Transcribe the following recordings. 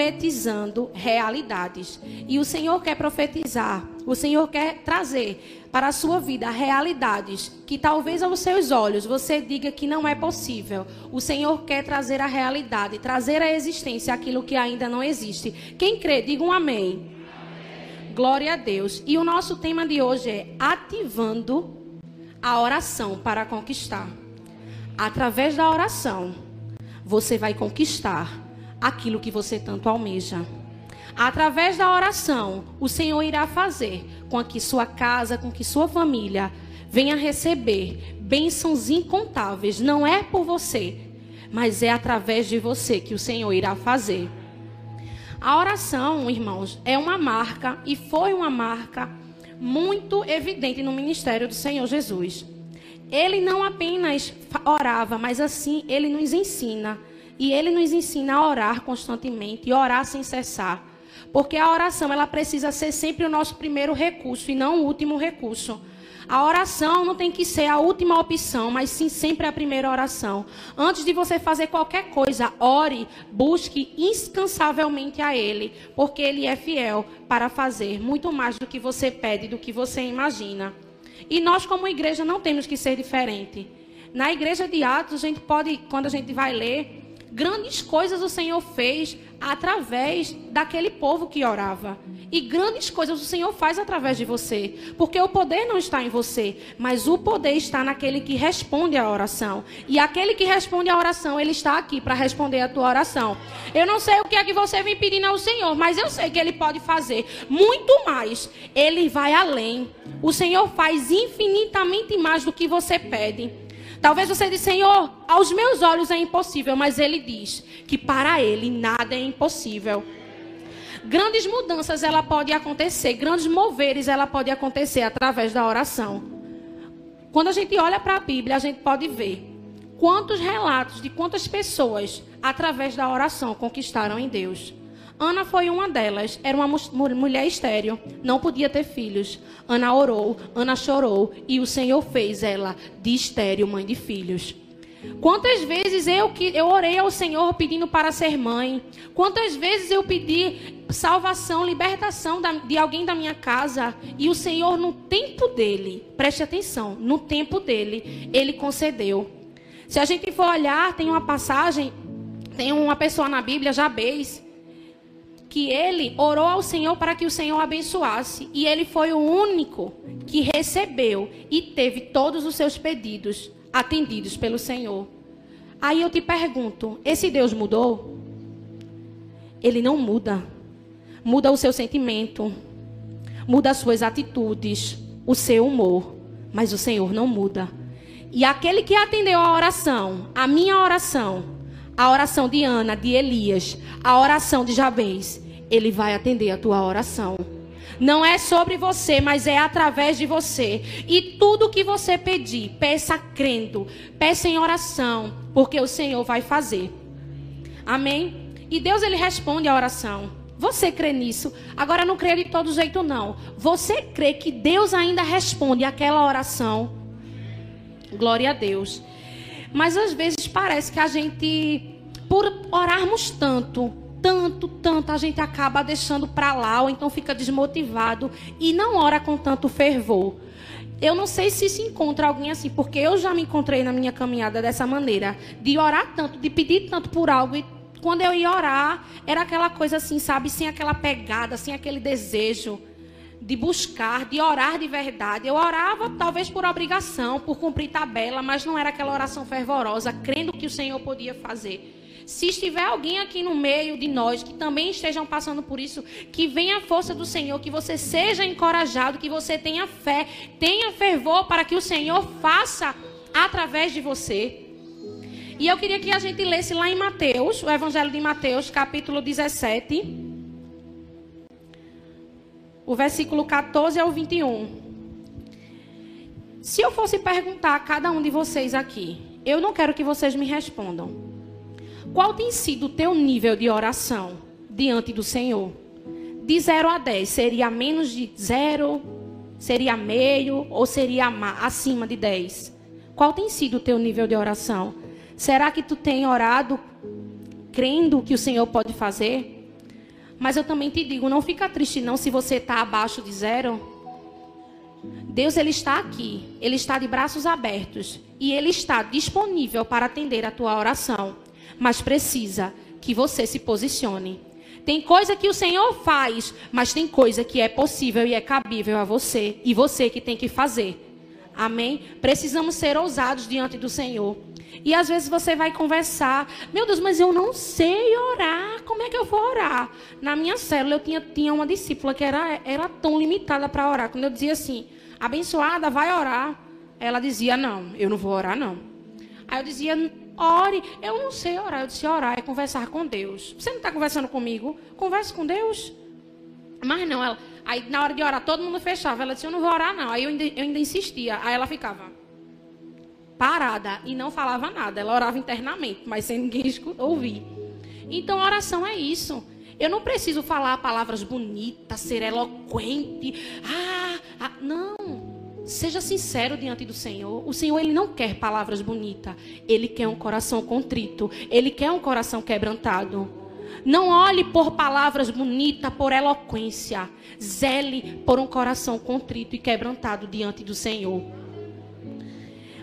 profetizando realidades. E o Senhor quer profetizar, o Senhor quer trazer para a sua vida realidades que talvez aos seus olhos você diga que não é possível. O Senhor quer trazer a realidade, trazer à existência aquilo que ainda não existe. Quem crê, diga um amém. amém. Glória a Deus. E o nosso tema de hoje é ativando a oração para conquistar. Através da oração, você vai conquistar aquilo que você tanto almeja. Através da oração, o Senhor irá fazer com que sua casa, com que sua família venha receber bênçãos incontáveis. Não é por você, mas é através de você que o Senhor irá fazer. A oração, irmãos, é uma marca e foi uma marca muito evidente no ministério do Senhor Jesus. Ele não apenas orava, mas assim ele nos ensina. E ele nos ensina a orar constantemente e orar sem cessar. Porque a oração ela precisa ser sempre o nosso primeiro recurso e não o último recurso. A oração não tem que ser a última opção, mas sim sempre a primeira oração. Antes de você fazer qualquer coisa, ore, busque incansavelmente a Ele, porque Ele é fiel para fazer muito mais do que você pede, do que você imagina. E nós, como igreja, não temos que ser diferente. Na igreja de Atos, a gente pode, quando a gente vai ler, Grandes coisas o Senhor fez através daquele povo que orava. E grandes coisas o Senhor faz através de você. Porque o poder não está em você, mas o poder está naquele que responde à oração. E aquele que responde à oração, ele está aqui para responder a tua oração. Eu não sei o que é que você vem pedindo ao Senhor, mas eu sei que ele pode fazer muito mais. Ele vai além. O Senhor faz infinitamente mais do que você pede. Talvez você diga, Senhor, aos meus olhos é impossível, mas Ele diz que para Ele nada é impossível. Grandes mudanças ela pode acontecer, grandes moveres ela pode acontecer através da oração. Quando a gente olha para a Bíblia, a gente pode ver quantos relatos de quantas pessoas através da oração conquistaram em Deus. Ana foi uma delas. Era uma mulher estéril, não podia ter filhos. Ana orou, Ana chorou e o Senhor fez ela de estéril, mãe de filhos. Quantas vezes eu que eu orei ao Senhor pedindo para ser mãe? Quantas vezes eu pedi salvação, libertação de alguém da minha casa e o Senhor no tempo dele, preste atenção, no tempo dele, ele concedeu. Se a gente for olhar, tem uma passagem, tem uma pessoa na Bíblia, Jabez, que ele orou ao Senhor para que o Senhor abençoasse. E ele foi o único que recebeu e teve todos os seus pedidos atendidos pelo Senhor. Aí eu te pergunto: esse Deus mudou? Ele não muda. Muda o seu sentimento, muda as suas atitudes, o seu humor, mas o Senhor não muda. E aquele que atendeu a oração, a minha oração, a oração de Ana, de Elias, a oração de Jabez, ele vai atender a tua oração. Não é sobre você, mas é através de você. E tudo que você pedir, peça crendo, peça em oração, porque o Senhor vai fazer. Amém? E Deus ele responde a oração. Você crê nisso? Agora não crê de todo jeito não. Você crê que Deus ainda responde aquela oração? Glória a Deus. Mas às vezes parece que a gente, por orarmos tanto, tanto, tanto, a gente acaba deixando para lá, ou então fica desmotivado e não ora com tanto fervor. Eu não sei se se encontra alguém assim, porque eu já me encontrei na minha caminhada dessa maneira, de orar tanto, de pedir tanto por algo e quando eu ia orar, era aquela coisa assim, sabe, sem aquela pegada, sem aquele desejo de buscar, de orar de verdade. Eu orava talvez por obrigação, por cumprir tabela, mas não era aquela oração fervorosa, crendo que o Senhor podia fazer. Se estiver alguém aqui no meio de nós que também estejam passando por isso, que venha a força do Senhor, que você seja encorajado, que você tenha fé, tenha fervor para que o Senhor faça através de você. E eu queria que a gente lesse lá em Mateus, o Evangelho de Mateus, capítulo 17, o versículo 14 ao 21. Se eu fosse perguntar a cada um de vocês aqui, eu não quero que vocês me respondam. Qual tem sido o teu nível de oração diante do Senhor? De 0 a 10, seria menos de 0? Seria meio? Ou seria acima de 10? Qual tem sido o teu nível de oração? Será que tu tem orado crendo que o Senhor pode fazer? Mas eu também te digo, não fica triste não se você está abaixo de zero. Deus ele está aqui, ele está de braços abertos e ele está disponível para atender a tua oração, mas precisa que você se posicione. Tem coisa que o Senhor faz, mas tem coisa que é possível e é cabível a você e você que tem que fazer. Amém? Precisamos ser ousados diante do Senhor. E às vezes você vai conversar, meu Deus, mas eu não sei orar. Como é que eu vou orar? Na minha célula eu tinha, tinha uma discípula que era, era tão limitada para orar. Quando eu dizia assim, abençoada, vai orar. Ela dizia, não, eu não vou orar, não. Aí eu dizia, ore. Eu não sei orar. Eu disse, orar é conversar com Deus. Você não está conversando comigo? Converse com Deus. Mas não, ela. Aí na hora de orar, todo mundo fechava. Ela disse, eu não vou orar, não. Aí eu ainda, eu ainda insistia. Aí ela ficava parada e não falava nada. Ela orava internamente, mas sem ninguém ouvir. Então, oração é isso. Eu não preciso falar palavras bonitas, ser eloquente. Ah, ah, não. Seja sincero diante do Senhor. O Senhor ele não quer palavras bonitas. Ele quer um coração contrito. Ele quer um coração quebrantado. Não olhe por palavras bonitas, por eloquência. Zele por um coração contrito e quebrantado diante do Senhor.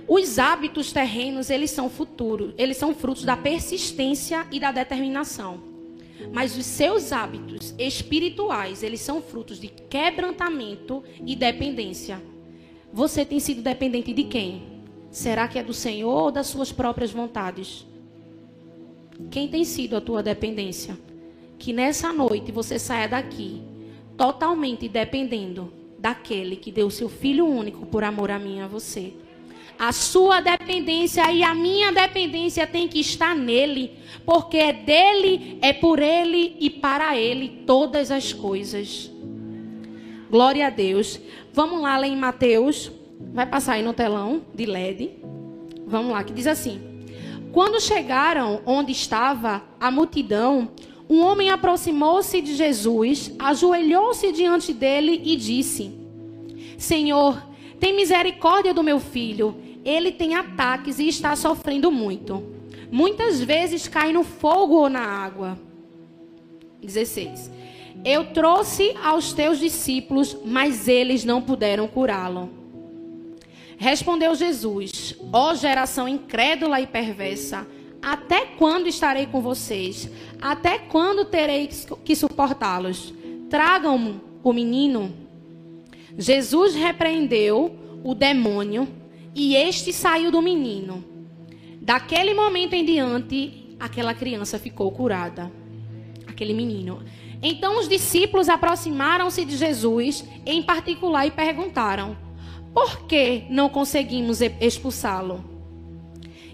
Os hábitos terrenos, eles são futuros, eles são frutos da persistência e da determinação. Mas os seus hábitos espirituais, eles são frutos de quebrantamento e dependência. Você tem sido dependente de quem? Será que é do Senhor ou das suas próprias vontades? Quem tem sido a tua dependência? Que nessa noite você saia daqui totalmente dependendo daquele que deu seu filho único por amor a mim e a você. A sua dependência e a minha dependência tem que estar nele, porque é dele, é por ele e para ele todas as coisas. Glória a Deus. Vamos lá, ler em Mateus. Vai passar aí no telão de LED. Vamos lá, que diz assim: Quando chegaram onde estava a multidão, um homem aproximou-se de Jesus, ajoelhou-se diante dele e disse: Senhor, tem misericórdia do meu filho ele tem ataques e está sofrendo muito. Muitas vezes cai no fogo ou na água. 16. Eu trouxe aos teus discípulos, mas eles não puderam curá-lo. Respondeu Jesus: Ó oh, geração incrédula e perversa, até quando estarei com vocês? Até quando terei que suportá-los? Tragam o menino. Jesus repreendeu o demônio e este saiu do menino. Daquele momento em diante, aquela criança ficou curada. Aquele menino. Então os discípulos aproximaram-se de Jesus, em particular, e perguntaram: Por que não conseguimos expulsá-lo?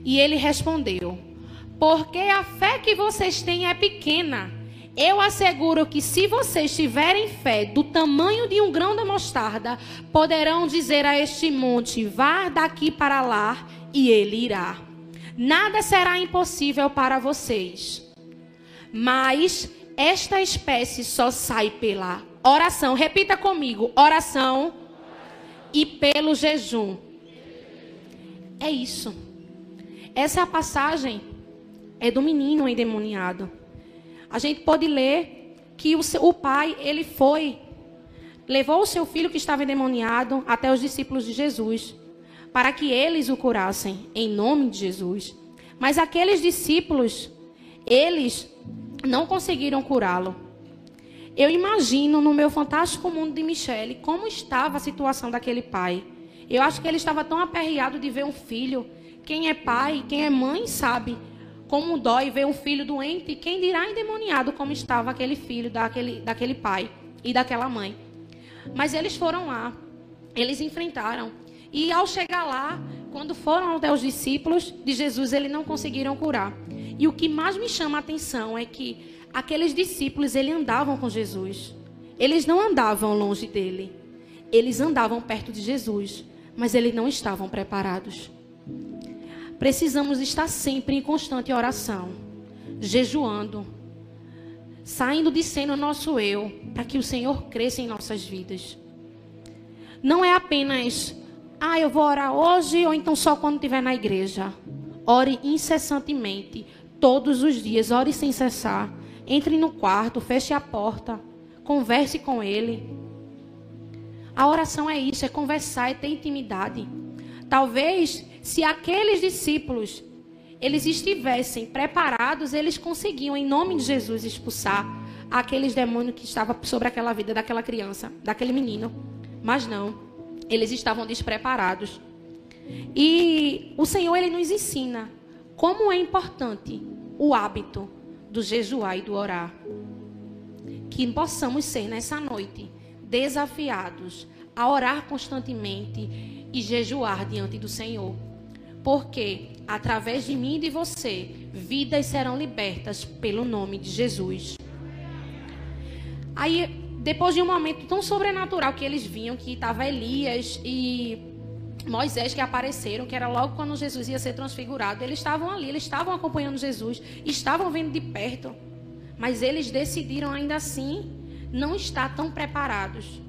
E ele respondeu: Porque a fé que vocês têm é pequena. Eu asseguro que se vocês tiverem fé do tamanho de um grão de mostarda, poderão dizer a este monte: vá daqui para lá, e ele irá. Nada será impossível para vocês. Mas esta espécie só sai pela oração. Repita comigo: oração e pelo jejum. É isso. Essa passagem é do menino endemoniado. A gente pode ler que o, seu, o pai, ele foi, levou o seu filho que estava endemoniado até os discípulos de Jesus, para que eles o curassem, em nome de Jesus. Mas aqueles discípulos, eles não conseguiram curá-lo. Eu imagino no meu fantástico mundo de Michele como estava a situação daquele pai. Eu acho que ele estava tão aperreado de ver um filho. Quem é pai, quem é mãe, sabe como dói ver um filho doente, quem dirá endemoniado como estava aquele filho daquele, daquele pai e daquela mãe. Mas eles foram lá, eles enfrentaram. E ao chegar lá, quando foram até os discípulos de Jesus, eles não conseguiram curar. E o que mais me chama a atenção é que aqueles discípulos, eles andavam com Jesus. Eles não andavam longe dele. Eles andavam perto de Jesus, mas eles não estavam preparados. Precisamos estar sempre em constante oração, jejuando, saindo de cena o nosso eu, para que o Senhor cresça em nossas vidas. Não é apenas, ah, eu vou orar hoje ou então só quando estiver na igreja. Ore incessantemente, todos os dias, ore sem cessar. Entre no quarto, feche a porta, converse com ele. A oração é isso, é conversar, é ter intimidade. Talvez se aqueles discípulos eles estivessem preparados, eles conseguiam em nome de Jesus expulsar aqueles demônios que estavam sobre aquela vida daquela criança, daquele menino. Mas não, eles estavam despreparados. E o Senhor ele nos ensina como é importante o hábito do jejuar e do orar. Que possamos ser nessa noite desafiados a orar constantemente e jejuar diante do Senhor. Porque através de mim e de você, vidas serão libertas pelo nome de Jesus. Aí, depois de um momento tão sobrenatural que eles vinham, que estava Elias e Moisés que apareceram, que era logo quando Jesus ia ser transfigurado, eles estavam ali, eles estavam acompanhando Jesus, estavam vendo de perto, mas eles decidiram ainda assim não estar tão preparados.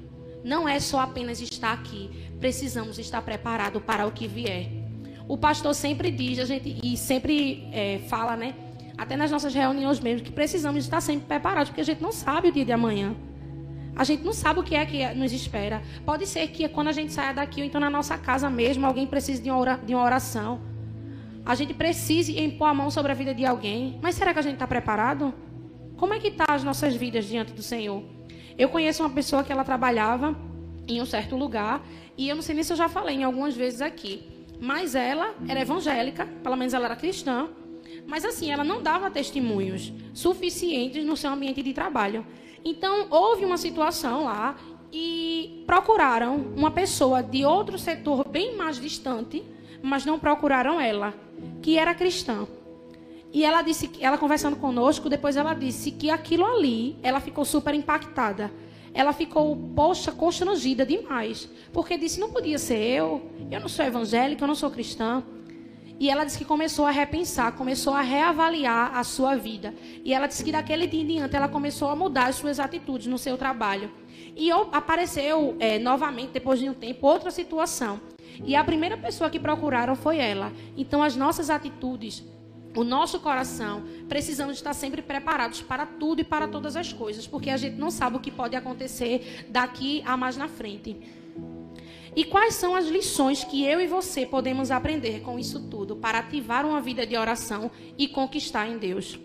Não é só apenas estar aqui, precisamos estar preparados para o que vier. O pastor sempre diz, a gente e sempre é, fala, né? Até nas nossas reuniões mesmo, que precisamos estar sempre preparados, porque a gente não sabe o dia de amanhã. A gente não sabe o que é que nos espera. Pode ser que quando a gente saia daqui, ou então na nossa casa mesmo, alguém precise de uma oração. A gente precise impor a mão sobre a vida de alguém. Mas será que a gente está preparado? Como é que tá as nossas vidas diante do Senhor? Eu conheço uma pessoa que ela trabalhava em um certo lugar, e eu não sei nem se eu já falei em algumas vezes aqui, mas ela era evangélica, pelo menos ela era cristã, mas assim, ela não dava testemunhos suficientes no seu ambiente de trabalho. Então, houve uma situação lá e procuraram uma pessoa de outro setor bem mais distante, mas não procuraram ela, que era cristã. E ela disse, ela conversando conosco, depois ela disse que aquilo ali, ela ficou super impactada. Ela ficou, poxa, constrangida demais, porque disse não podia ser eu, eu não sou evangélica, eu não sou cristã. E ela disse que começou a repensar, começou a reavaliar a sua vida. E ela disse que daquele dia em diante ela começou a mudar as suas atitudes no seu trabalho. E apareceu é, novamente, depois de um tempo, outra situação. E a primeira pessoa que procuraram foi ela. Então, as nossas atitudes, o nosso coração, precisamos estar sempre preparados para tudo e para todas as coisas, porque a gente não sabe o que pode acontecer daqui a mais na frente. E quais são as lições que eu e você podemos aprender com isso tudo para ativar uma vida de oração e conquistar em Deus?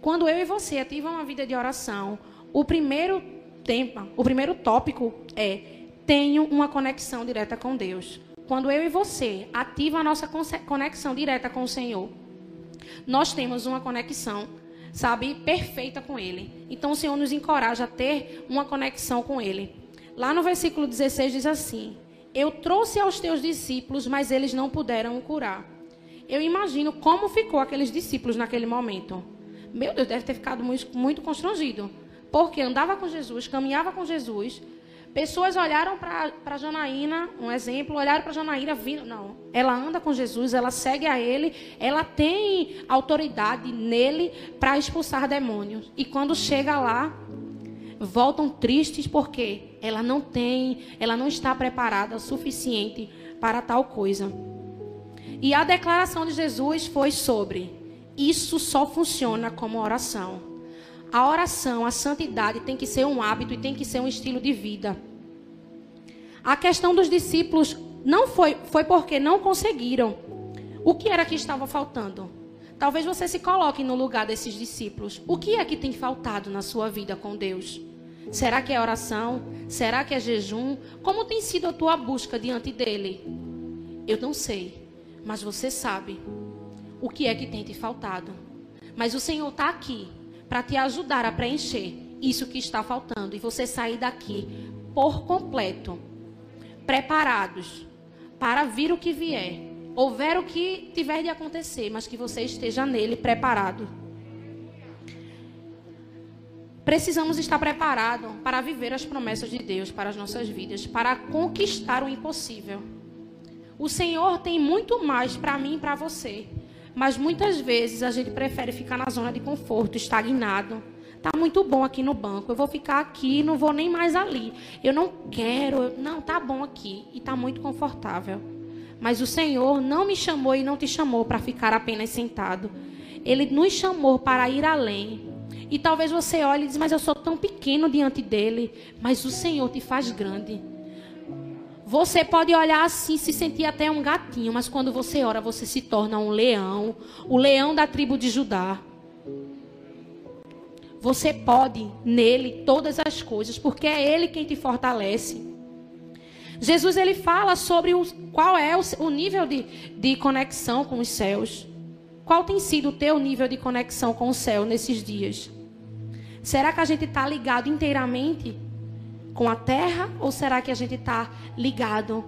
Quando eu e você ativam uma vida de oração, o primeiro tema, o primeiro tópico é tenho uma conexão direta com Deus. Quando eu e você ativam a nossa conexão direta com o Senhor, nós temos uma conexão, sabe, perfeita com Ele. Então o Senhor nos encoraja a ter uma conexão com Ele. Lá no versículo 16 diz assim: Eu trouxe aos teus discípulos, mas eles não puderam curar. Eu imagino como ficou aqueles discípulos naquele momento. Meu Deus, deve ter ficado muito, muito constrangido. Porque andava com Jesus, caminhava com Jesus. Pessoas olharam para Janaína, um exemplo, olharam para Janaína, viram, não, ela anda com Jesus, ela segue a ele, ela tem autoridade nele para expulsar demônios. E quando chega lá, voltam tristes porque ela não tem, ela não está preparada o suficiente para tal coisa. E a declaração de Jesus foi sobre: isso só funciona como oração. A oração, a santidade tem que ser um hábito e tem que ser um estilo de vida. A questão dos discípulos não foi, foi porque não conseguiram. O que era que estava faltando? Talvez você se coloque no lugar desses discípulos. O que é que tem faltado na sua vida com Deus? Será que é oração? Será que é jejum? Como tem sido a tua busca diante dele? Eu não sei, mas você sabe o que é que tem te faltado. Mas o Senhor está aqui para te ajudar a preencher isso que está faltando e você sair daqui por completo, preparados para vir o que vier, houver o que tiver de acontecer, mas que você esteja nele preparado. Precisamos estar preparados para viver as promessas de Deus para as nossas vidas, para conquistar o impossível. O Senhor tem muito mais para mim e para você, mas muitas vezes a gente prefere ficar na zona de conforto, estagnado. Tá muito bom aqui no banco, eu vou ficar aqui, não vou nem mais ali. Eu não quero, não, tá bom aqui e tá muito confortável. Mas o Senhor não me chamou e não te chamou para ficar apenas sentado. Ele nos chamou para ir além, E talvez você olhe e diz, mas eu sou tão pequeno diante dele. Mas o Senhor te faz grande. Você pode olhar assim, se sentir até um gatinho, mas quando você ora, você se torna um leão, o leão da tribo de Judá. Você pode nele todas as coisas, porque é ele quem te fortalece. Jesus ele fala sobre o, qual é o, o nível de, de conexão com os céus. Qual tem sido o teu nível de conexão com o céu nesses dias? Será que a gente está ligado inteiramente com a terra ou será que a gente está ligado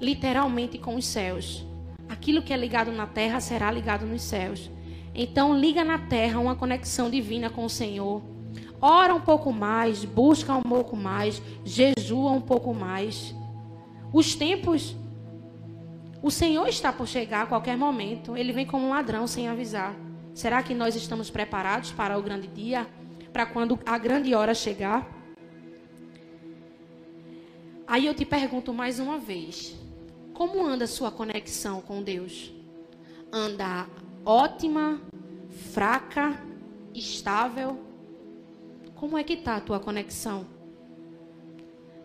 literalmente com os céus? Aquilo que é ligado na terra será ligado nos céus. Então, liga na terra uma conexão divina com o Senhor. Ora um pouco mais, busca um pouco mais, jejua um pouco mais. Os tempos, o Senhor está por chegar a qualquer momento. Ele vem como um ladrão sem avisar. Será que nós estamos preparados para o grande dia? Para quando a grande hora chegar? Aí eu te pergunto mais uma vez: como anda a sua conexão com Deus? Anda ótima, fraca, estável? Como é que está a tua conexão?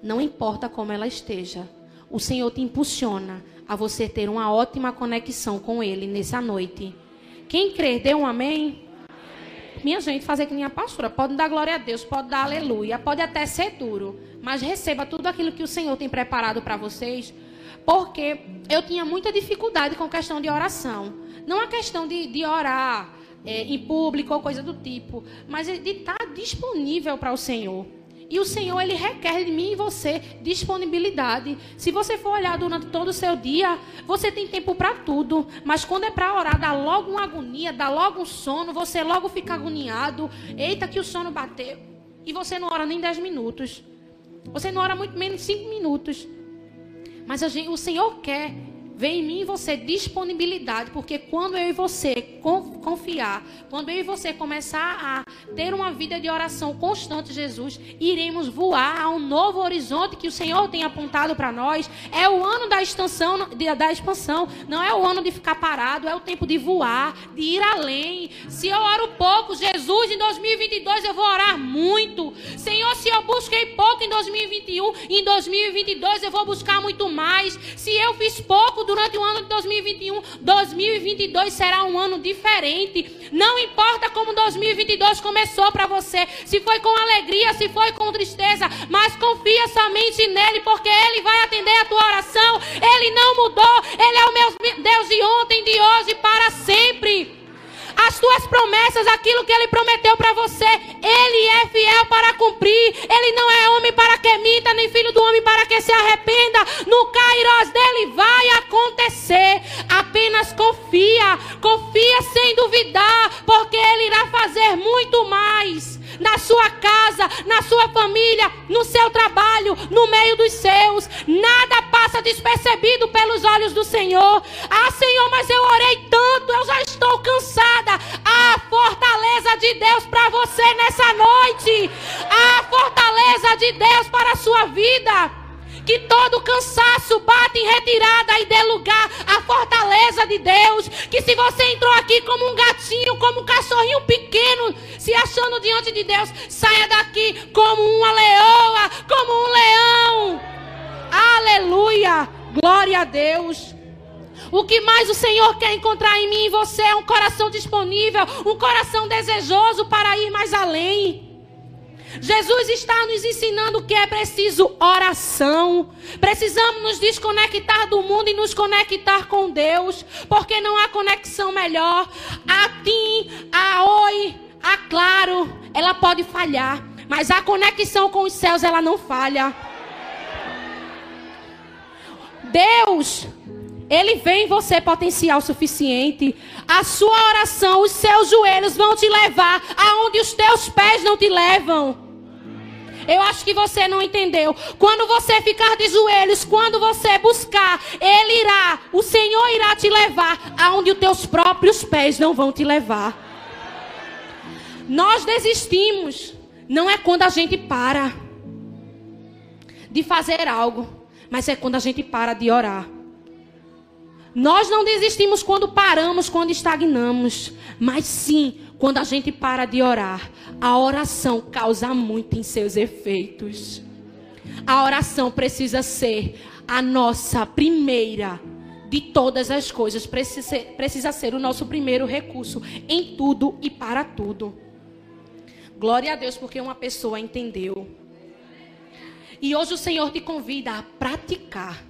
Não importa como ela esteja, o Senhor te impulsiona a você ter uma ótima conexão com Ele nessa noite. Quem crê, dê um amém? Minha gente, fazer que minha pastora, pode dar glória a Deus, pode dar aleluia, pode até ser duro, mas receba tudo aquilo que o Senhor tem preparado para vocês, porque eu tinha muita dificuldade com questão de oração. Não a questão de, de orar é, em público ou coisa do tipo, mas de estar disponível para o Senhor. E o Senhor, Ele requer de mim e você disponibilidade. Se você for olhar durante todo o seu dia, você tem tempo para tudo. Mas quando é para orar, dá logo uma agonia, dá logo um sono, você logo fica agoniado. Eita, que o sono bateu. E você não ora nem 10 minutos. Você não ora muito menos 5 minutos. Mas gente, o Senhor quer Vem em mim e você disponibilidade, porque quando eu e você confiar, quando eu e você começar a ter uma vida de oração constante, Jesus, iremos voar a um novo horizonte que o Senhor tem apontado para nós. É o ano da expansão, da expansão, não é o ano de ficar parado, é o tempo de voar, de ir além. Se eu oro pouco, Jesus, em 2022 eu vou orar muito. Senhor, se eu busquei pouco em 2021, em 2022 eu vou buscar muito mais. Se eu fiz pouco durante o ano de 2021. 2022 será um ano diferente. Não importa como 2022 começou para você, se foi com alegria, se foi com tristeza, mas confia somente nele, porque ele vai atender a tua oração. Ele não mudou, ele é o meu Deus de ontem, de hoje e para sempre as tuas promessas, aquilo que ele prometeu para você, ele é fiel para cumprir. Ele não é homem para que minta, nem filho do homem para que se arrependa. No Kairos dele vai acontecer. Apenas confia, confia sem duvidar, porque ele irá fazer muito mais na sua casa, na sua família, no seu trabalho, no meio dos seus. Nada passa despercebido pelos olhos do Senhor. Ah, Senhor, mas eu orei tanto, eu já estou cansada. A fortaleza de Deus para você nessa noite. A fortaleza de Deus para a sua vida que todo cansaço bate em retirada e dê lugar à fortaleza de Deus. Que se você entrou aqui como um gatinho, como um cachorrinho pequeno, se achando diante de Deus, saia daqui como uma leoa, como um leão. Aleluia! Glória a Deus. O que mais o Senhor quer encontrar em mim e você é um coração disponível, um coração desejoso para ir mais além. Jesus está nos ensinando que é preciso oração. Precisamos nos desconectar do mundo e nos conectar com Deus, porque não há conexão melhor. A TIM, a Oi, a Claro, ela pode falhar, mas a conexão com os céus ela não falha. Deus ele vê em você potencial suficiente. A sua oração, os seus joelhos vão te levar aonde os teus pés não te levam. Eu acho que você não entendeu. Quando você ficar de joelhos, quando você buscar, Ele irá, o Senhor irá te levar aonde os teus próprios pés não vão te levar. Nós desistimos, não é quando a gente para de fazer algo, mas é quando a gente para de orar. Nós não desistimos quando paramos, quando estagnamos, mas sim quando a gente para de orar. A oração causa muito em seus efeitos. A oração precisa ser a nossa primeira de todas as coisas, precisa ser, precisa ser o nosso primeiro recurso em tudo e para tudo. Glória a Deus, porque uma pessoa entendeu. E hoje o Senhor te convida a praticar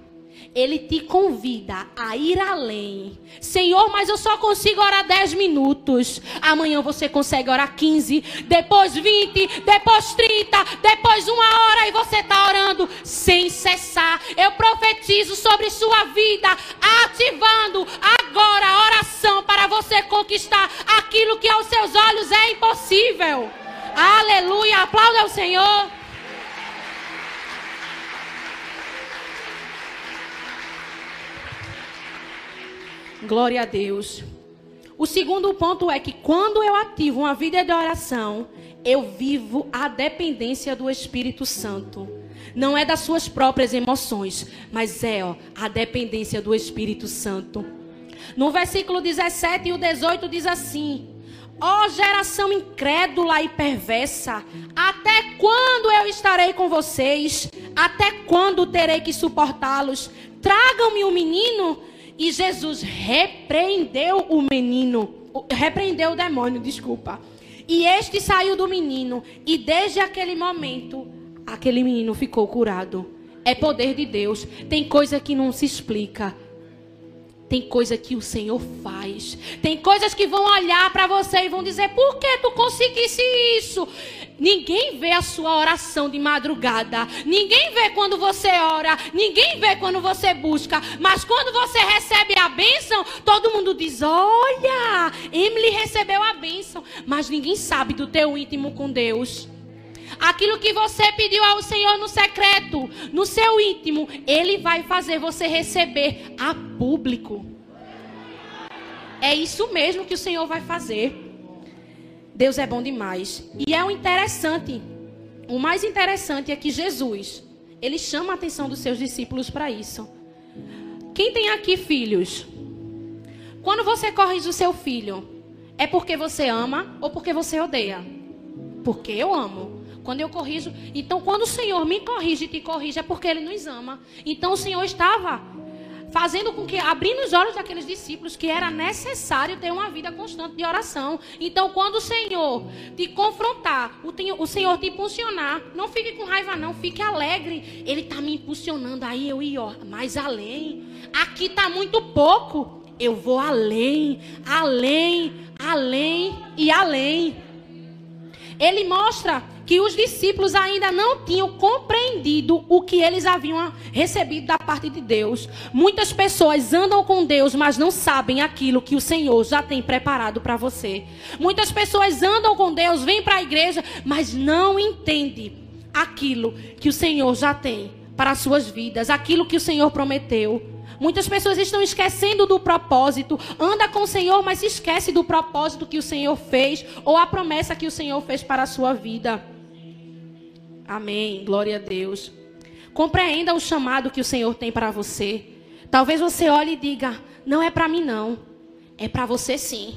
ele te convida a ir além. Senhor, mas eu só consigo orar 10 minutos. Amanhã você consegue orar 15, depois 20, depois 30, depois uma hora e você está orando sem cessar. Eu profetizo sobre sua vida, ativando agora a oração para você conquistar aquilo que aos seus olhos é impossível. Aleluia, aplauda o Senhor. Glória a Deus. O segundo ponto é que quando eu ativo uma vida de oração, eu vivo a dependência do Espírito Santo. Não é das suas próprias emoções, mas é ó, a dependência do Espírito Santo. No versículo 17 e o 18 diz assim: Ó oh, geração incrédula e perversa, até quando eu estarei com vocês? Até quando terei que suportá-los? Tragam-me um menino e Jesus repreendeu o menino, repreendeu o demônio, desculpa. E este saiu do menino, e desde aquele momento, aquele menino ficou curado. É poder de Deus. Tem coisa que não se explica. Tem coisa que o Senhor faz. Tem coisas que vão olhar para você e vão dizer: por que tu conseguisse isso? Ninguém vê a sua oração de madrugada. Ninguém vê quando você ora. Ninguém vê quando você busca. Mas quando você recebe a bênção, todo mundo diz: Olha, Emily recebeu a bênção. Mas ninguém sabe do teu íntimo com Deus. Aquilo que você pediu ao Senhor no secreto, no seu íntimo, Ele vai fazer você receber a público. É isso mesmo que o Senhor vai fazer. Deus é bom demais. E é o interessante, o mais interessante é que Jesus, ele chama a atenção dos seus discípulos para isso. Quem tem aqui filhos? Quando você corrige o seu filho, é porque você ama ou porque você odeia? Porque eu amo. Quando eu corrijo, então quando o Senhor me corrige e te corrige é porque ele nos ama. Então o Senhor estava fazendo com que, abrindo os olhos daqueles discípulos, que era necessário ter uma vida constante de oração. Então, quando o Senhor te confrontar, o, Senhor te impulsionar, não fique com raiva, não, fique alegre. Ele está me impulsionando, aí eu ó, mais além. Aqui está muito pouco. Eu vou além, além, além e além. Ele mostra que os discípulos ainda não tinham compreendido o que eles haviam recebido da parte de Deus. Muitas pessoas andam com Deus, mas não sabem aquilo que o Senhor já tem preparado para você. Muitas pessoas andam com Deus, vêm para a igreja, mas não entendem aquilo que o Senhor já tem para as suas vidas, aquilo que o Senhor prometeu. Muitas pessoas estão esquecendo do propósito. Anda com o Senhor, mas esquece do propósito que o Senhor fez ou a promessa que o Senhor fez para a sua vida. Amém. Glória a Deus. Compreenda o chamado que o Senhor tem para você. Talvez você olhe e diga: "Não é para mim não. É para você sim."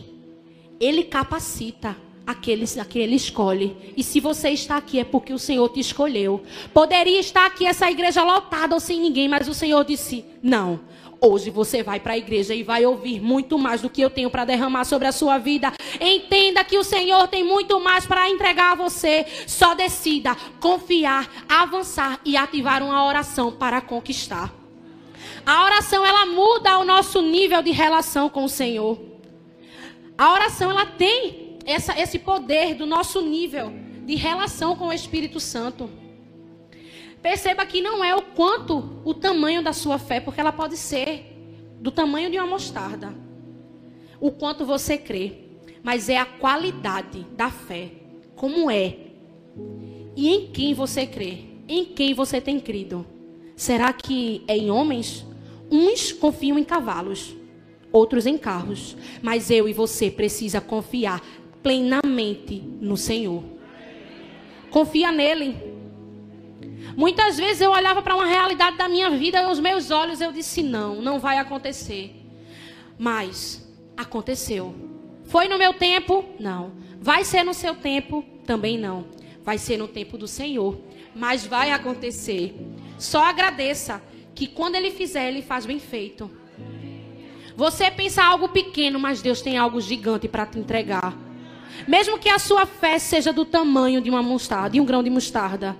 Ele capacita aqueles a que ele escolhe. E se você está aqui é porque o Senhor te escolheu. Poderia estar aqui essa igreja lotada ou sem ninguém, mas o Senhor disse: "Não. Hoje você vai para a igreja e vai ouvir muito mais do que eu tenho para derramar sobre a sua vida. Entenda que o Senhor tem muito mais para entregar a você. Só decida confiar, avançar e ativar uma oração para conquistar. A oração ela muda o nosso nível de relação com o Senhor. A oração ela tem essa, esse poder do nosso nível de relação com o Espírito Santo. Perceba que não é o quanto o tamanho da sua fé, porque ela pode ser do tamanho de uma mostarda. O quanto você crê, mas é a qualidade da fé. Como é? E em quem você crê? Em quem você tem crido? Será que é em homens? Uns confiam em cavalos, outros em carros, mas eu e você precisa confiar plenamente no Senhor. Confia nele. Muitas vezes eu olhava para uma realidade da minha vida e aos meus olhos eu disse: não, não vai acontecer. Mas aconteceu. Foi no meu tempo? Não. Vai ser no seu tempo? Também não. Vai ser no tempo do Senhor. Mas vai acontecer. Só agradeça que quando ele fizer, ele faz bem feito. Você pensa algo pequeno, mas Deus tem algo gigante para te entregar. Mesmo que a sua fé seja do tamanho de uma mostarda, de um grão de mostarda,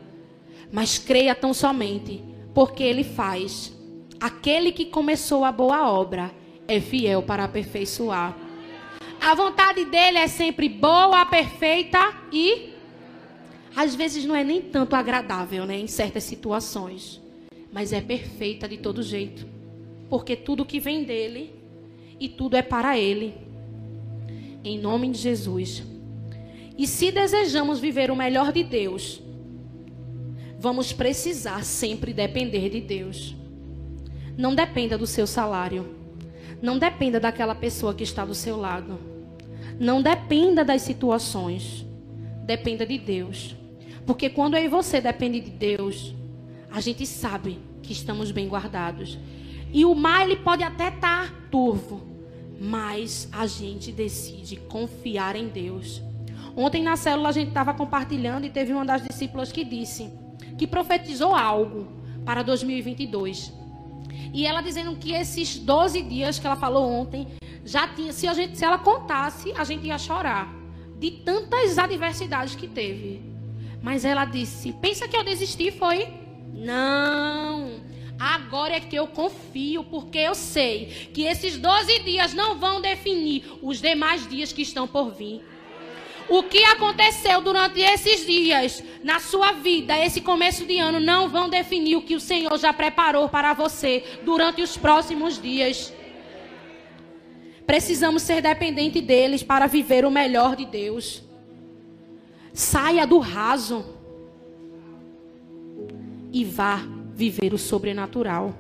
mas creia tão somente, porque ele faz. Aquele que começou a boa obra é fiel para aperfeiçoar. A vontade dele é sempre boa, perfeita e às vezes não é nem tanto agradável, né, em certas situações, mas é perfeita de todo jeito, porque tudo que vem dele e tudo é para ele. Em nome de Jesus. E se desejamos viver o melhor de Deus, vamos precisar sempre depender de Deus. Não dependa do seu salário. Não dependa daquela pessoa que está do seu lado. Não dependa das situações. Dependa de Deus. Porque quando eu e você depende de Deus, a gente sabe que estamos bem guardados. E o mar ele pode até estar tá turvo, mas a gente decide confiar em Deus. Ontem na célula a gente estava compartilhando e teve uma das discípulas que disse que profetizou algo para 2022. E ela dizendo que esses 12 dias que ela falou ontem, já tinha, se, a gente, se ela contasse, a gente ia chorar. De tantas adversidades que teve. Mas ela disse: pensa que eu desisti, foi? Não. Agora é que eu confio, porque eu sei que esses 12 dias não vão definir os demais dias que estão por vir. O que aconteceu durante esses dias na sua vida, esse começo de ano, não vão definir o que o Senhor já preparou para você durante os próximos dias. Precisamos ser dependentes deles para viver o melhor de Deus. Saia do raso e vá viver o sobrenatural.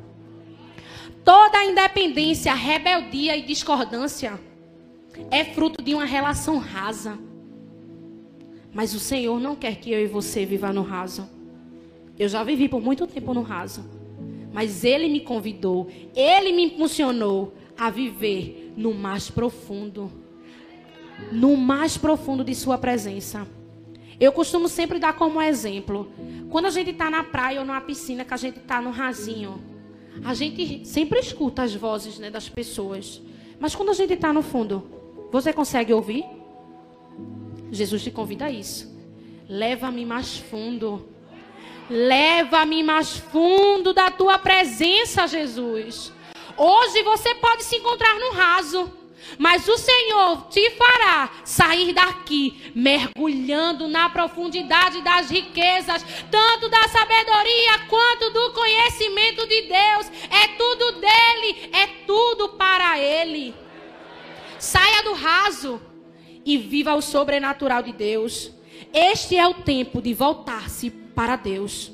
Toda independência, rebeldia e discordância é fruto de uma relação rasa. Mas o Senhor não quer que eu e você viva no raso. Eu já vivi por muito tempo no raso. Mas Ele me convidou, Ele me impulsionou a viver no mais profundo. No mais profundo de Sua presença. Eu costumo sempre dar como exemplo. Quando a gente está na praia ou numa piscina, que a gente está no rasinho, a gente sempre escuta as vozes né, das pessoas. Mas quando a gente está no fundo, você consegue ouvir? Jesus te convida a isso. Leva-me mais fundo. Leva-me mais fundo da tua presença, Jesus. Hoje você pode se encontrar no raso. Mas o Senhor te fará sair daqui, mergulhando na profundidade das riquezas, tanto da sabedoria quanto do conhecimento de Deus. É tudo dele, é tudo para ele. Saia do raso e viva o sobrenatural de Deus. Este é o tempo de voltar-se para Deus.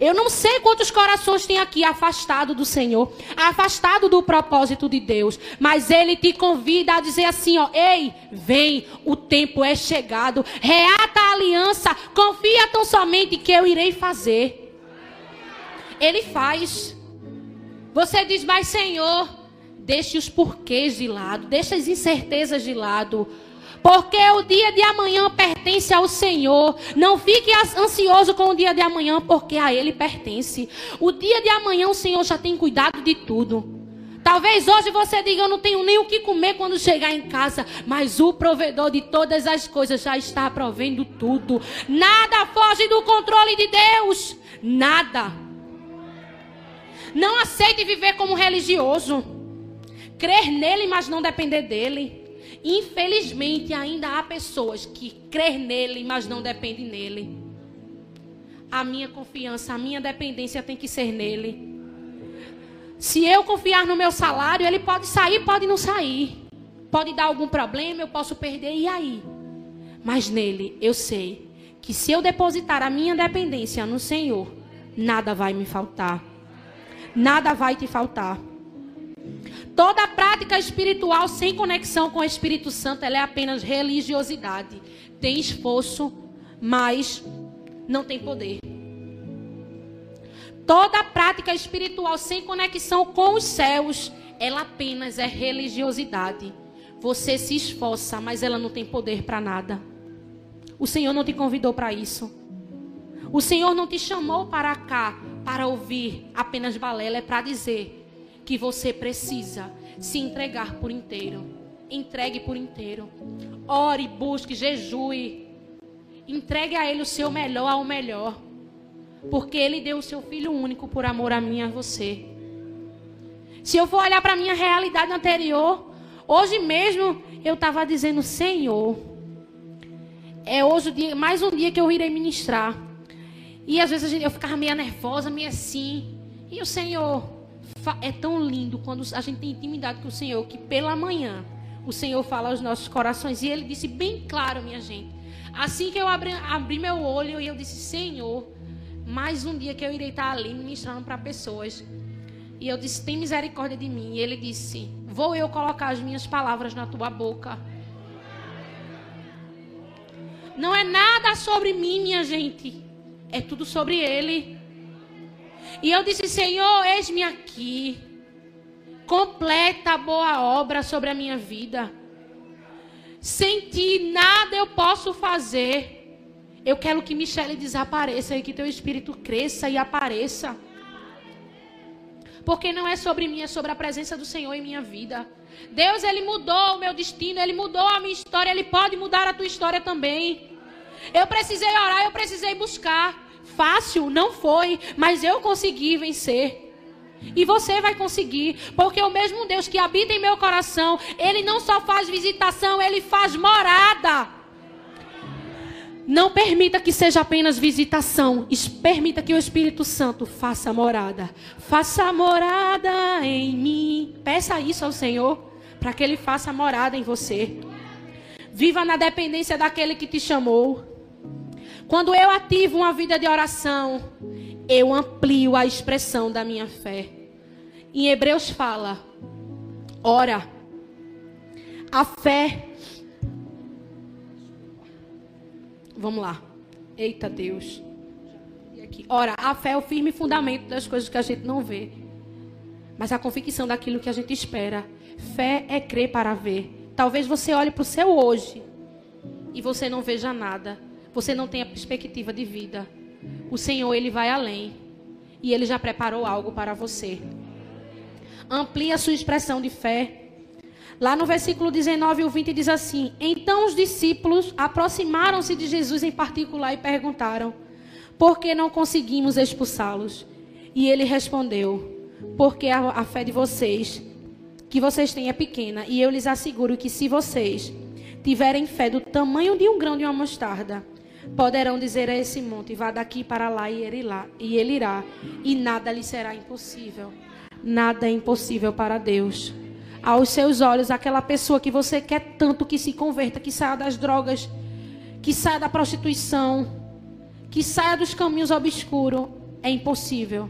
Eu não sei quantos corações tem aqui afastado do Senhor, afastado do propósito de Deus, mas Ele te convida a dizer assim: ó, ei, vem, o tempo é chegado, reata a aliança, confia tão somente que eu irei fazer. Ele faz. Você diz, mas Senhor, deixe os porquês de lado, deixe as incertezas de lado. Porque o dia de amanhã pertence ao Senhor. Não fique ansioso com o dia de amanhã, porque a Ele pertence. O dia de amanhã o Senhor já tem cuidado de tudo. Talvez hoje você diga: Eu não tenho nem o que comer quando chegar em casa. Mas o provedor de todas as coisas já está provendo tudo. Nada foge do controle de Deus. Nada. Não aceite viver como religioso. Crer nele, mas não depender dele. Infelizmente, ainda há pessoas que crê nele, mas não dependem nele. A minha confiança, a minha dependência tem que ser nele. Se eu confiar no meu salário, ele pode sair, pode não sair. Pode dar algum problema, eu posso perder, e aí? Mas nele, eu sei que se eu depositar a minha dependência no Senhor, nada vai me faltar. Nada vai te faltar. Toda prática espiritual sem conexão com o Espírito Santo, é apenas religiosidade. Tem esforço, mas não tem poder. Toda prática espiritual sem conexão com os céus ela apenas é religiosidade. Você se esforça, mas ela não tem poder para nada. O Senhor não te convidou para isso. O Senhor não te chamou para cá para ouvir apenas balela, é para dizer que você precisa se entregar por inteiro. Entregue por inteiro. Ore, busque, jejue. Entregue a Ele o seu melhor ao melhor. Porque Ele deu o seu Filho único por amor a mim e a você. Se eu for olhar para a minha realidade anterior, hoje mesmo eu estava dizendo, Senhor, é hoje o dia, mais um dia que eu irei ministrar. E às vezes eu ficava meio nervosa, meio assim. E o Senhor, é tão lindo quando a gente tem intimidade com o Senhor, que pela manhã o Senhor fala aos nossos corações. E Ele disse bem claro, minha gente. Assim que eu abri, abri meu olho e eu disse, Senhor, mais um dia que eu irei estar ali ministrando para pessoas. E eu disse: Tem misericórdia de mim. E ele disse: Vou eu colocar as minhas palavras na tua boca. Não é nada sobre mim, minha gente. É tudo sobre ele. E eu disse: Senhor, eis-me aqui. Completa a boa obra sobre a minha vida. Sem ti, nada eu posso fazer. Eu quero que Michele desapareça e que teu espírito cresça e apareça. Porque não é sobre mim, é sobre a presença do Senhor em minha vida. Deus, Ele mudou o meu destino, Ele mudou a minha história, Ele pode mudar a tua história também. Eu precisei orar, eu precisei buscar. Fácil, não foi, mas eu consegui vencer. E você vai conseguir, porque o mesmo Deus que habita em meu coração, Ele não só faz visitação, Ele faz morada. Não permita que seja apenas visitação. Permita que o Espírito Santo faça morada. Faça morada em mim. Peça isso ao Senhor para que Ele faça morada em você. Viva na dependência daquele que te chamou. Quando eu ativo uma vida de oração, eu amplio a expressão da minha fé. Em Hebreus fala: ora, a fé Vamos lá. Eita Deus. Ora, a fé é o firme fundamento das coisas que a gente não vê. Mas a convicção daquilo que a gente espera. Fé é crer para ver. Talvez você olhe para o seu hoje e você não veja nada. Você não tenha perspectiva de vida. O Senhor, Ele vai além. E Ele já preparou algo para você. Amplie a sua expressão de fé. Lá no versículo 19 e 20 diz assim: Então os discípulos aproximaram-se de Jesus em particular e perguntaram: Por que não conseguimos expulsá-los? E ele respondeu: Porque a, a fé de vocês, que vocês têm, é pequena. E eu lhes asseguro que se vocês tiverem fé do tamanho de um grão de uma mostarda, poderão dizer a esse monte: Vá daqui para lá e ele, lá, e ele irá, e nada lhe será impossível. Nada é impossível para Deus aos seus olhos aquela pessoa que você quer tanto que se converta, que saia das drogas, que saia da prostituição, que saia dos caminhos obscuros, é impossível.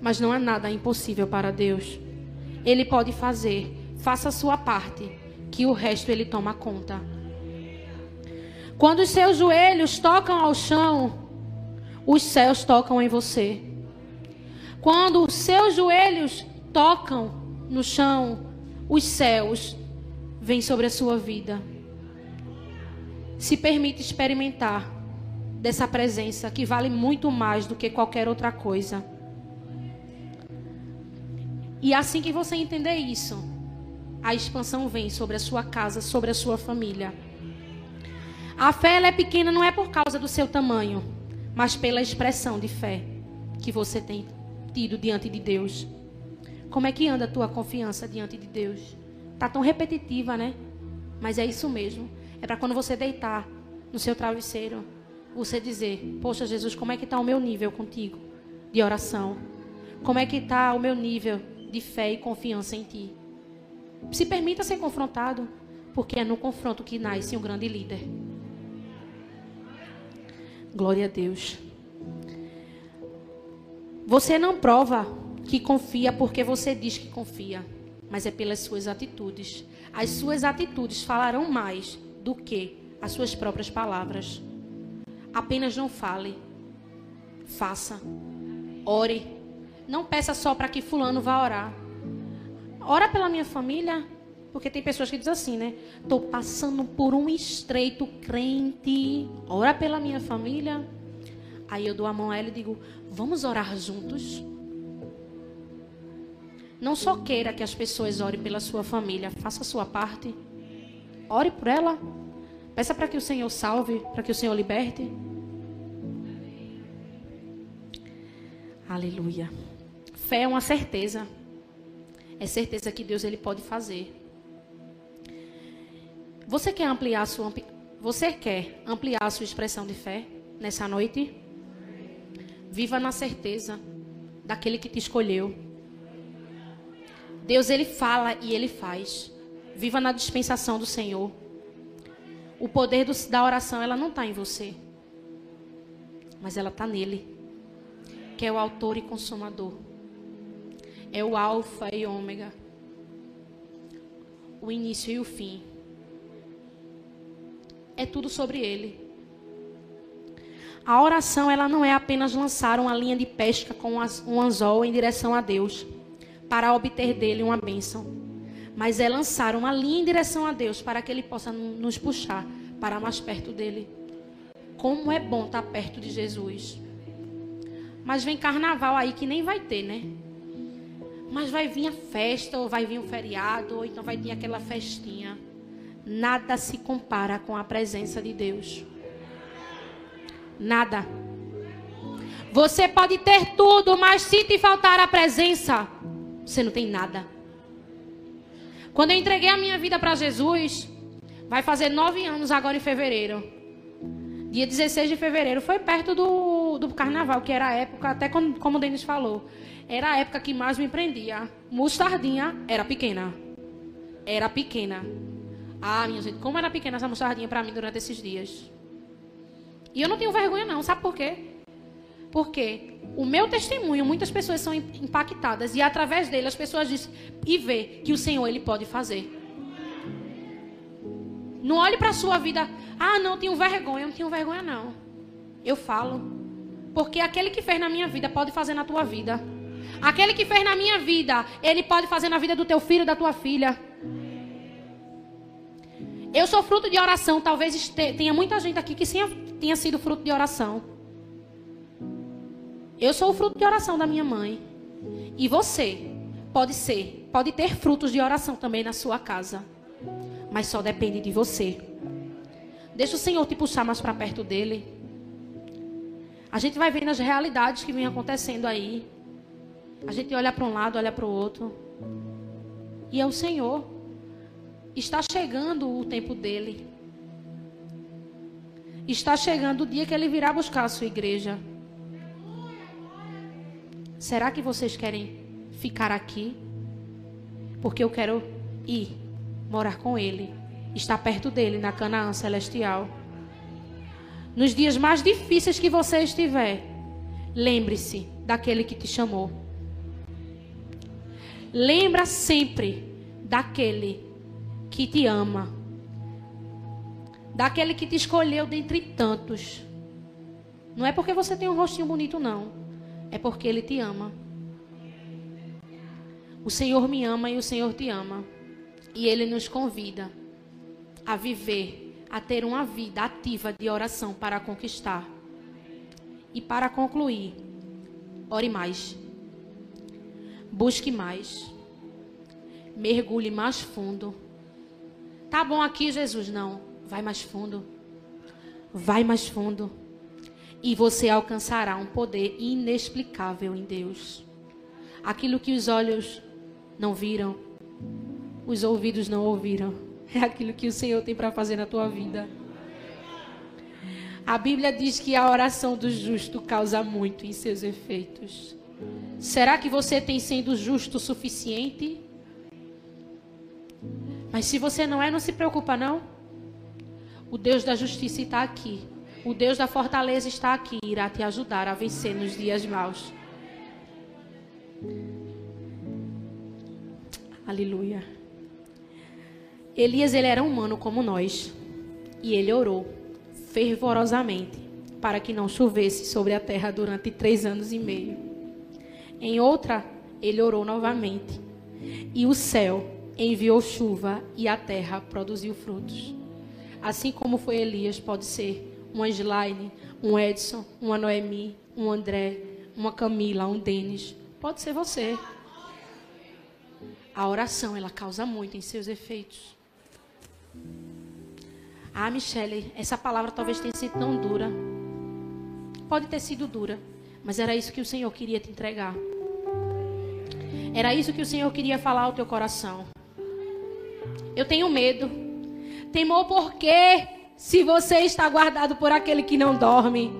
Mas não é nada impossível para Deus. Ele pode fazer. Faça a sua parte, que o resto ele toma conta. Quando os seus joelhos tocam ao chão, os céus tocam em você. Quando os seus joelhos tocam no chão, os céus vêm sobre a sua vida. Se permite experimentar dessa presença que vale muito mais do que qualquer outra coisa. E assim que você entender isso, a expansão vem sobre a sua casa, sobre a sua família. A fé ela é pequena não é por causa do seu tamanho, mas pela expressão de fé que você tem tido diante de Deus. Como é que anda a tua confiança diante de Deus? Tá tão repetitiva, né? Mas é isso mesmo. É para quando você deitar no seu travesseiro, você dizer: Poxa, Jesus, como é que está o meu nível contigo de oração? Como é que está o meu nível de fé e confiança em Ti? Se permita ser confrontado, porque é no confronto que nasce um grande líder. Glória a Deus. Você não prova que confia porque você diz que confia, mas é pelas suas atitudes. As suas atitudes falarão mais do que as suas próprias palavras. Apenas não fale, faça, ore. Não peça só para que fulano vá orar. ora pela minha família. Porque tem pessoas que dizem assim, né? Estou passando por um estreito crente. Ora pela minha família. Aí eu dou a mão a ela e digo: Vamos orar juntos? Não só queira que as pessoas orem pela sua família, faça a sua parte. Ore por ela. Peça para que o Senhor salve, para que o Senhor liberte. Aleluia. Fé é uma certeza. É certeza que Deus ele pode fazer. Você quer ampliar sua você quer ampliar a sua expressão de fé nessa noite? Viva na certeza daquele que te escolheu. Deus ele fala e ele faz. Viva na dispensação do Senhor. O poder do, da oração ela não está em você, mas ela está nele, que é o autor e consumador. É o alfa e ômega, o início e o fim é tudo sobre ele. A oração, ela não é apenas lançar uma linha de pesca com um anzol em direção a Deus, para obter dele uma bênção. Mas é lançar uma linha em direção a Deus, para que ele possa nos puxar para mais perto dele. Como é bom estar perto de Jesus. Mas vem carnaval aí que nem vai ter, né? Mas vai vir a festa, ou vai vir um feriado, ou então vai vir aquela festinha. Nada se compara com a presença de Deus. Nada. Você pode ter tudo, mas se te faltar a presença, você não tem nada. Quando eu entreguei a minha vida para Jesus, vai fazer nove anos agora em fevereiro. Dia 16 de fevereiro, foi perto do, do carnaval, que era a época, até como, como o Denis falou, era a época que mais me prendia. Mostardinha era pequena. Era pequena. Ah, minha gente, como era pequena essa mostardinha para mim durante esses dias. E eu não tenho vergonha não, sabe por quê? Porque o meu testemunho, muitas pessoas são impactadas e através dele as pessoas dizem e vê que o Senhor ele pode fazer. Não olhe para a sua vida, ah, não tenho vergonha, eu não tenho vergonha não. Eu falo, porque aquele que fez na minha vida pode fazer na tua vida. Aquele que fez na minha vida, ele pode fazer na vida do teu filho, da tua filha. Eu sou fruto de oração. Talvez tenha muita gente aqui que tenha sido fruto de oração. Eu sou o fruto de oração da minha mãe. E você pode ser, pode ter frutos de oração também na sua casa. Mas só depende de você. Deixa o Senhor te puxar mais para perto dele. A gente vai vendo as realidades que vêm acontecendo aí. A gente olha para um lado, olha para o outro. E é o Senhor. Está chegando o tempo dele. Está chegando o dia que ele virá buscar a sua igreja. Será que vocês querem ficar aqui? Porque eu quero ir morar com ele, estar perto dele na Canaã celestial. Nos dias mais difíceis que você estiver, lembre-se daquele que te chamou. Lembra sempre daquele que te ama, daquele que te escolheu dentre tantos. Não é porque você tem um rostinho bonito, não. É porque Ele te ama. O Senhor me ama e o Senhor te ama. E Ele nos convida a viver, a ter uma vida ativa de oração para conquistar. E para concluir, ore mais. Busque mais. Mergulhe mais fundo. Tá bom aqui, Jesus? Não. Vai mais fundo. Vai mais fundo. E você alcançará um poder inexplicável em Deus. Aquilo que os olhos não viram, os ouvidos não ouviram, é aquilo que o Senhor tem para fazer na tua vida. A Bíblia diz que a oração do justo causa muito em seus efeitos. Será que você tem sendo justo o suficiente? Mas se você não é, não se preocupa não. O Deus da justiça está aqui. O Deus da fortaleza está aqui e irá te ajudar a vencer nos dias maus. Aleluia. Elias ele era humano como nós. E ele orou fervorosamente para que não chovesse sobre a terra durante três anos e meio. Em outra, ele orou novamente E o céu enviou chuva e a terra produziu frutos. Assim como foi Elias, pode ser um Angeline, um Edson, uma Noemi, um André, uma Camila, um Denis. Pode ser você. A oração, ela causa muito em seus efeitos. Ah, Michele, essa palavra talvez tenha sido tão dura. Pode ter sido dura, mas era isso que o Senhor queria te entregar. Era isso que o Senhor queria falar ao teu coração. Eu tenho medo. Temor porque se você está guardado por aquele que não dorme.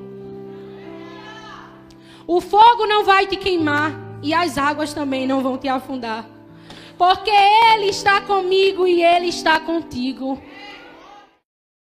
O fogo não vai te queimar e as águas também não vão te afundar. Porque Ele está comigo e Ele está contigo.